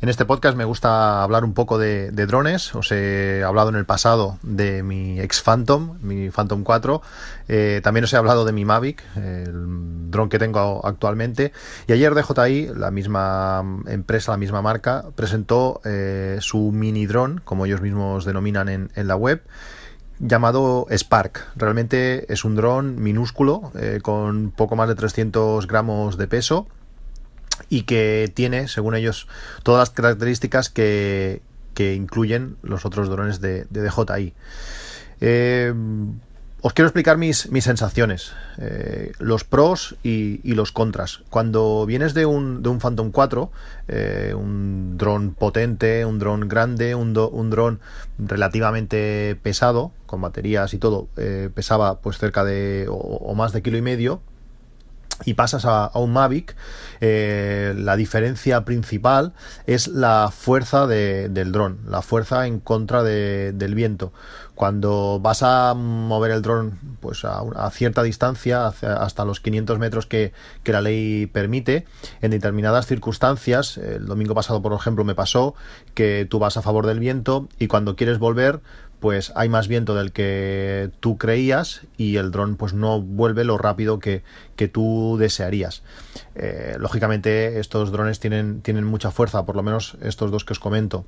en este podcast me gusta hablar un poco de, drones. Os he hablado en el pasado de mi ex Phantom, mi Phantom 4. Eh, también os he hablado de mi Mavic, el dron que tengo actualmente. Y ayer DJI, la misma empresa, la misma marca, presentó eh, su mini dron, como ellos mismos denominan en, la web llamado Spark. Realmente es un dron minúsculo eh, con poco más de 300 gramos de peso y que tiene, según ellos, todas las características que, incluyen los otros drones de, DJI. Eh, os quiero explicar mis, mis sensaciones, eh, los pros y, los contras. Cuando vienes de un, de un Phantom 4, eh, un dron potente, un dron grande, un, un dron relativamente pesado, con baterías y todo, pesaba pues cerca de o más de kilo y medio, y pasas a, un Mavic, eh, la diferencia principal es la fuerza del dron, la fuerza en contra del viento. Cuando vas a mover el dron pues a, cierta distancia, hasta los 500 metros que, que, la ley permite, en determinadas circunstancias, el domingo pasado por ejemplo me pasó que tú vas a favor del viento y cuando quieres volver pues hay más viento del que tú creías y el dron pues no vuelve lo rápido que, tú desearías. Eh, lógicamente estos drones tienen, tienen mucha fuerza, por lo menos estos dos que os comento.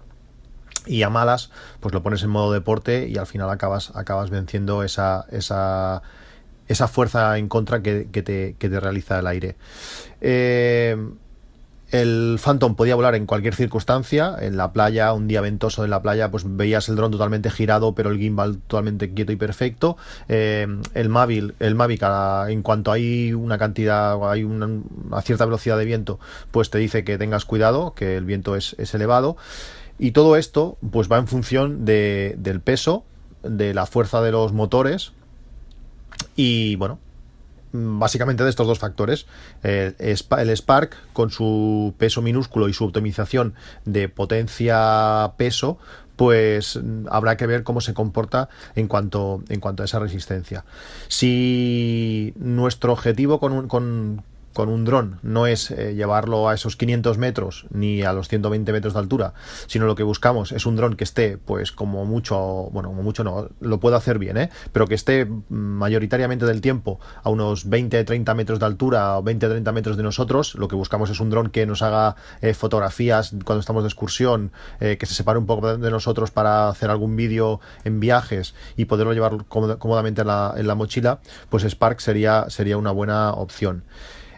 Y a malas, pues lo pones en modo deporte y al final acabas, acabas venciendo esa, esa, esa fuerza en contra que, te, que te realiza el aire. Eh, el Phantom podía volar en cualquier circunstancia, en la playa, un día ventoso en la playa, pues veías el dron totalmente girado, pero el gimbal totalmente quieto y perfecto. Eh, el Mavic, el Mavic en cuanto hay una cantidad, hay una, cierta velocidad de viento, pues te dice que tengas cuidado, que el viento es, elevado. Y todo esto, pues va en función del peso, de la fuerza de los motores. Y bueno, básicamente de estos dos factores. El, Spark, con su peso minúsculo y su optimización de potencia-peso, pues habrá que ver cómo se comporta en cuanto, en cuanto a esa resistencia. Si nuestro objetivo con, con, con un dron no es eh, llevarlo a esos 500 metros ni a los 120 metros de altura, sino lo que buscamos es un dron que esté, pues como mucho, bueno, como mucho no, lo puedo hacer bien, ¿eh? pero que esté mayoritariamente del tiempo a unos 20-30 metros de altura o 20-30 metros de nosotros. Lo que buscamos es un dron que nos haga eh, fotografías cuando estamos de excursión, que se separe un poco de nosotros para hacer algún vídeo en viajes y poderlo llevar cómodamente en la, en la mochila, pues Spark sería, sería una buena opción.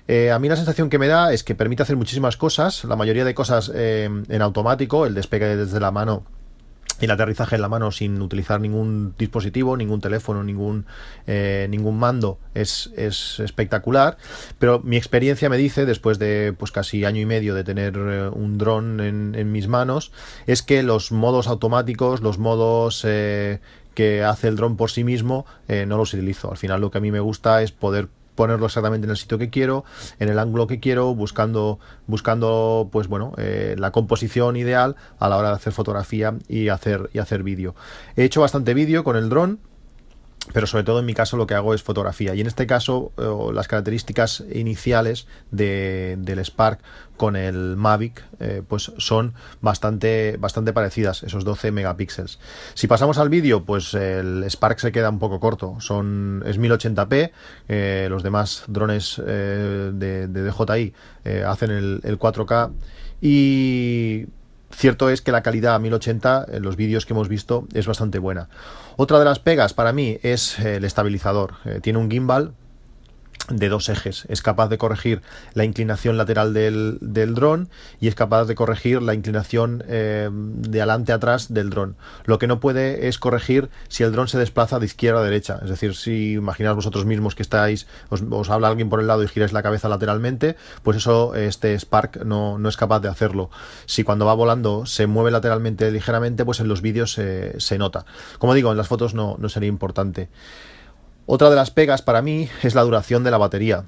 Eh, a mí la sensación que me da es que permite hacer muchísimas cosas, la mayoría de cosas eh, en automático, el despegue desde la mano y el aterrizaje en la mano sin utilizar ningún dispositivo, ningún teléfono, ningún, eh, ningún mando es, espectacular. Pero mi experiencia me dice, después de pues casi año y medio de tener un dron en, mis manos, es que los modos automáticos, los modos que hace el dron por sí mismo, no los utilizo. Al final lo que a mí me gusta es poder ponerlo exactamente en el sitio que quiero, en el ángulo que quiero, buscando, buscando pues bueno, eh, la composición ideal a la hora de hacer fotografía y hacer, y hacer vídeo. He hecho bastante vídeo con el dron pero sobre todo en mi caso lo que hago es fotografía. Y en este caso eh, las características iniciales de, del Spark con el Mavic eh, pues son bastante, bastante parecidas esos 12 megapíxeles. Si pasamos al vídeo pues el Spark se queda un poco corto. Son es 1080p eh, los demás drones de, DJI hacen el 4K y Cierto es que la calidad a 1080 en los vídeos que hemos visto es bastante buena. Otra de las pegas para mí es el estabilizador. Eh, tiene un gimbal de dos ejes. Es capaz de corregir la inclinación lateral del, del dron y es capaz de corregir la inclinación eh, de adelante a atrás del dron. Lo que no puede es corregir si el dron se desplaza de izquierda a derecha. Es decir, si imagináis vosotros mismos que estáis, os, habla alguien por el lado y giráis la cabeza lateralmente, pues eso este Spark no, no, es capaz de hacerlo. Si cuando va volando se mueve lateralmente ligeramente, pues en los vídeos se, se nota. Como digo, en las fotos no, no sería importante. Otra de las pegas para mí es la duración de la batería.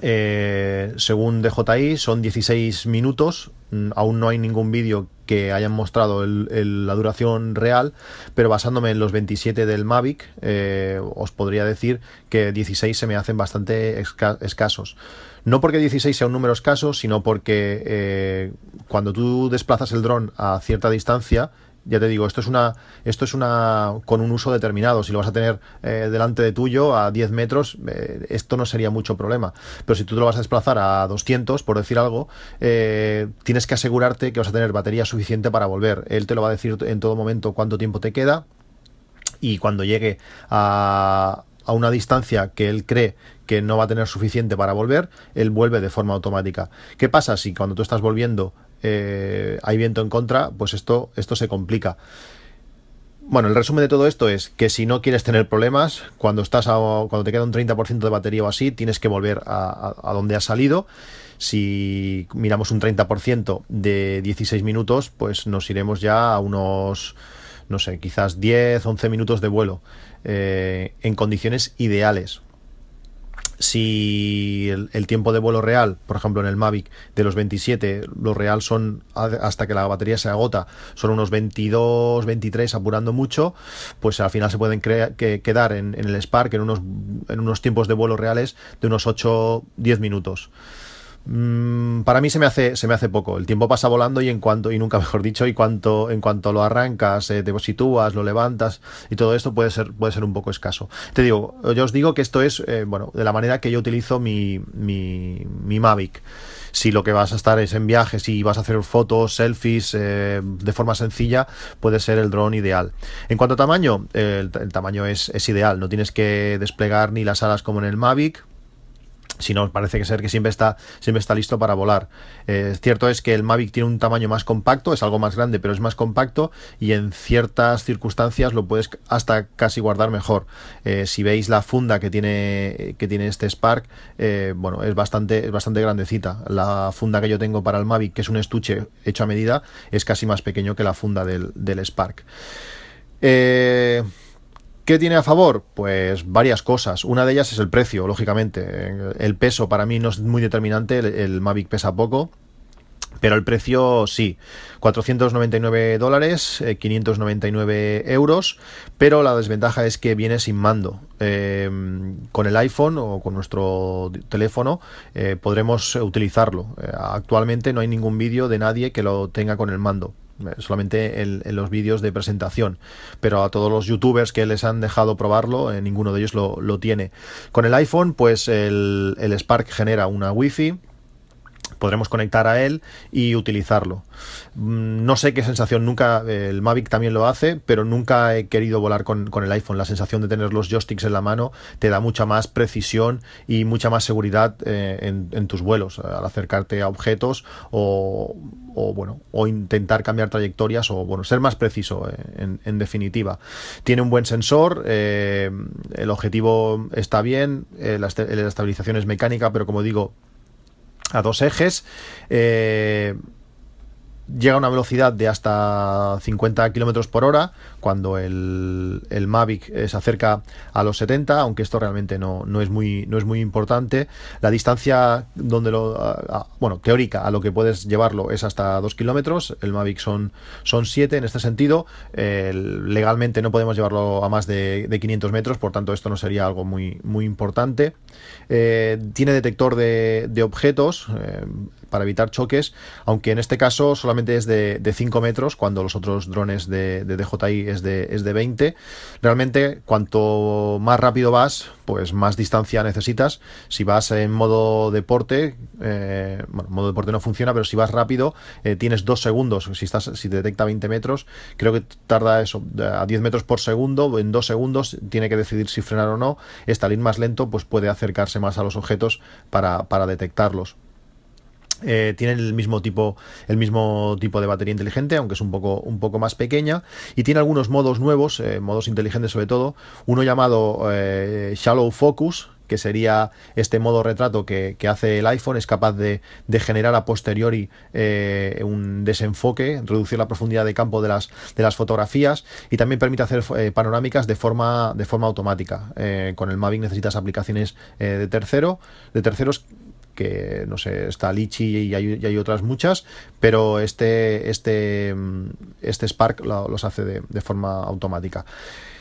Eh, según DJI son 16 minutos, mm, aún no hay ningún vídeo que hayan mostrado la duración real, pero basándome en los 27 del Mavic, eh, os podría decir que 16 se me hacen bastante escasos. No porque 16 sea un número escaso, sino porque eh, cuando tú desplazas el dron a cierta distancia, ya te digo, esto es una, esto es una con un uso determinado. Si lo vas a tener eh, delante de tuyo a 10 metros, eh, esto no sería mucho problema. Pero si tú te lo vas a desplazar a 200, por decir algo, eh, tienes que asegurarte que vas a tener batería suficiente para volver. Él te lo va a decir en todo momento cuánto tiempo te queda y cuando llegue a, a una distancia que él cree que no va a tener suficiente para volver, él vuelve de forma automática. ¿Qué pasa si cuando tú estás volviendo eh, hay viento en contra, pues esto, esto se complica. Bueno, el resumen de todo esto es que si no quieres tener problemas, cuando estás cuando te queda un 30% de batería o así, tienes que volver a, donde has salido. Si miramos un 30% de 16 minutos, pues nos iremos ya a unos, no sé, quizás 10, 11 minutos de vuelo eh, en condiciones ideales si el, tiempo de vuelo real, por ejemplo en el Mavic, de los 27, lo real son hasta que la batería se agota, son unos 22, 23 apurando mucho, pues al final se pueden quedar en, en, el Spark en unos, en unos tiempos de vuelo reales de unos 8, 10 minutos. Mm, para mí se me hace se me hace poco. El tiempo pasa volando y en cuanto y nunca mejor dicho y cuanto en cuanto lo arrancas, eh, te sitúas, lo levantas y todo esto puede ser puede ser un poco escaso. Te digo, yo os digo que esto es eh, bueno de la manera que yo utilizo mi, mi, mi Mavic si lo que vas a estar es en viaje, si vas a hacer fotos, selfies eh, de forma sencilla, puede ser el dron ideal. En cuanto a tamaño, el, tamaño es, es, ideal, no tienes que desplegar ni las alas como en el Mavic, si no, parece que ser que siempre está, siempre está listo para volar. Eh, cierto es que el Mavic tiene un tamaño más compacto, es algo más grande, pero es más compacto y en ciertas circunstancias lo puedes hasta casi guardar mejor. Eh, si veis la funda que tiene, que tiene este Spark, eh, bueno, es bastante, es bastante grandecita. La funda que yo tengo para el Mavic, que es un estuche hecho a medida, es casi más pequeño que la funda del, del Spark. Eh, ¿Qué tiene a favor? Pues varias cosas. Una de ellas es el precio, lógicamente. El peso para mí no es muy determinante, el, Mavic pesa poco. Pero el precio sí, 499 dólares, 599 eh, euros, pero la desventaja es que viene sin mando. Eh, con el iPhone o con nuestro teléfono eh, podremos utilizarlo. actualmente no hay ningún vídeo de nadie que lo tenga con el mando. Eh, solamente en, los vídeos de presentación. Pero a todos los youtubers que les han dejado probarlo, eh, ninguno de ellos lo, lo, tiene. Con el iPhone, pues el, el Spark genera una Wi-Fi podremos conectar a él y utilizarlo. Mm, no sé qué sensación, nunca, el Mavic también lo hace, pero nunca he querido volar con, el iPhone. La sensación de tener los joysticks en la mano te da mucha más precisión y mucha más seguridad eh, en, tus vuelos, al acercarte a objetos o, bueno, o intentar cambiar trayectorias o bueno, ser más preciso eh, en, definitiva. Tiene un buen sensor, eh, el objetivo está bien, la estabilización es mecánica, pero como digo, a dos ejes. Eh, llega a una velocidad de hasta 50 kilómetros por hora cuando el, el Mavic eh, se acerca a los 70 aunque esto realmente no, no, es muy no es muy importante. La distancia donde lo bueno teórica a lo que puedes llevarlo es hasta 2 kilómetros. El Mavic son son 7 en este sentido. Legalmente no podemos llevarlo a más de, 500 metros por tanto esto no sería algo muy muy importante. Eh, tiene detector de, de objetos eh, para evitar choques, aunque en este caso solamente es de, 5 metros, cuando los otros drones de, DJI es de, es de 20. Realmente, cuanto más rápido vas, pues más distancia necesitas. Si vas en modo deporte, eh, bueno, modo deporte no funciona, pero si vas rápido, eh, tienes dos segundos. Si estás, detecta 20 metros, creo que tarda eso a 10 metros por segundo, en dos segundos tiene que decidir si frenar o no. Estalín más lento, pues puede acercarse más a los objetos para detectarlos. Eh, tiene el mismo tipo el mismo tipo de batería inteligente aunque es un poco un poco más pequeña y tiene algunos modos nuevos eh, modos inteligentes sobre todo uno llamado eh, shallow focus que sería este modo retrato que, hace el iPhone, es capaz de, generar a posteriori eh, un desenfoque, reducir la profundidad de campo de las, de las fotografías y también permite hacer eh, panorámicas de forma, de forma automática. Con el Mavic necesitas aplicaciones de tercero, de terceros que no sé, está Litchi y hay, otras muchas, pero este, este, mm, este Spark los hace de, forma automática.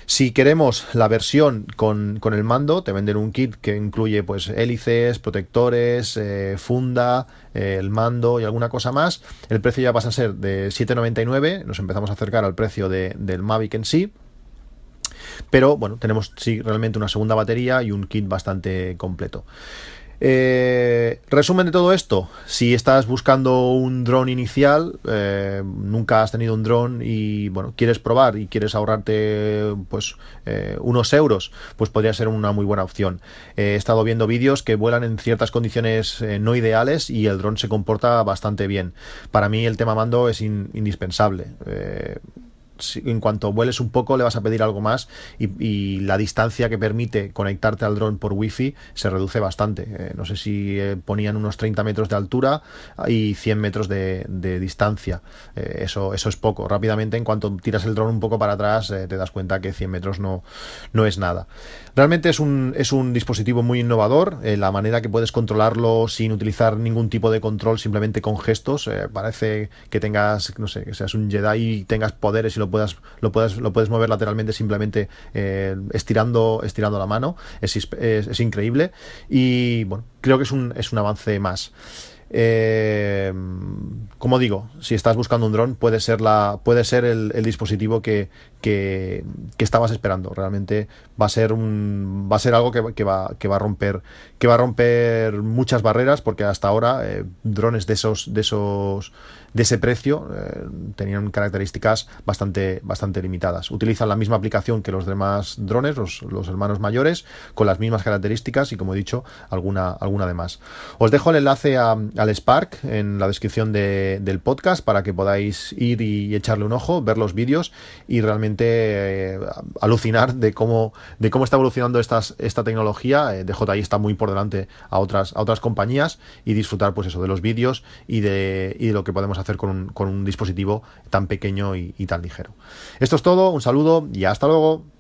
Si queremos la versión con, el mando, te venden un kit que incluye pues hélices, protectores, eh, funda, eh, el mando y alguna cosa más. El precio ya pasa a ser de 7,99. Nos empezamos a acercar al precio del Mavic en sí. Pero bueno, tenemos sí realmente una segunda batería y un kit bastante completo. Eh, resumen de todo esto, si estás buscando un dron inicial, eh, nunca has tenido un dron y bueno, quieres probar y quieres ahorrarte pues eh, unos euros, pues podría ser una muy buena opción. he estado viendo vídeos que vuelan en ciertas condiciones no ideales y el dron se comporta bastante bien. Para mí el tema mando es indispensable en cuanto vueles un poco le vas a pedir algo más y, la distancia que permite conectarte al dron por wifi se reduce bastante. Eh, no sé si eh, ponían unos 30 metros de altura y 100 metros de, distancia. Eh, eso, eso es poco. Rápidamente, en cuanto tiras el dron un poco para atrás, te das cuenta que 100 metros no, no es nada. Realmente es un, es un dispositivo muy innovador. la manera que puedes controlarlo sin utilizar ningún tipo de control, simplemente con gestos. parece que tengas, no sé, que seas un Jedi y tengas poderes y lo puedas, lo puedas, lo puedes mover lateralmente simplemente eh, estirando, estirando la mano. Es, es, increíble. Y bueno, creo que es un, es un avance más. Eh, como digo, si estás buscando un dron, puede ser la, puede ser el, dispositivo que, que, estabas esperando. Realmente va a ser un, va a ser algo que, va, que va a romper, que va a romper muchas barreras, porque hasta ahora eh, drones de esos, de esos de ese precio eh, tenían características bastante, bastante limitadas. Utilizan la misma aplicación que los demás drones, los, hermanos mayores, con las mismas características y, como he dicho, alguna, alguna de más. Os dejo el enlace al Spark en la descripción del podcast para que podáis ir y echarle un ojo, ver los vídeos y realmente eh, alucinar de cómo, de cómo está evolucionando estas, esta tecnología. Eh, DJI está muy por delante a otras, a otras compañías y disfrutar pues eso de los vídeos y de, y de lo que podemos hacer con un, con un dispositivo tan pequeño y tan ligero. Esto es todo, un saludo y hasta luego.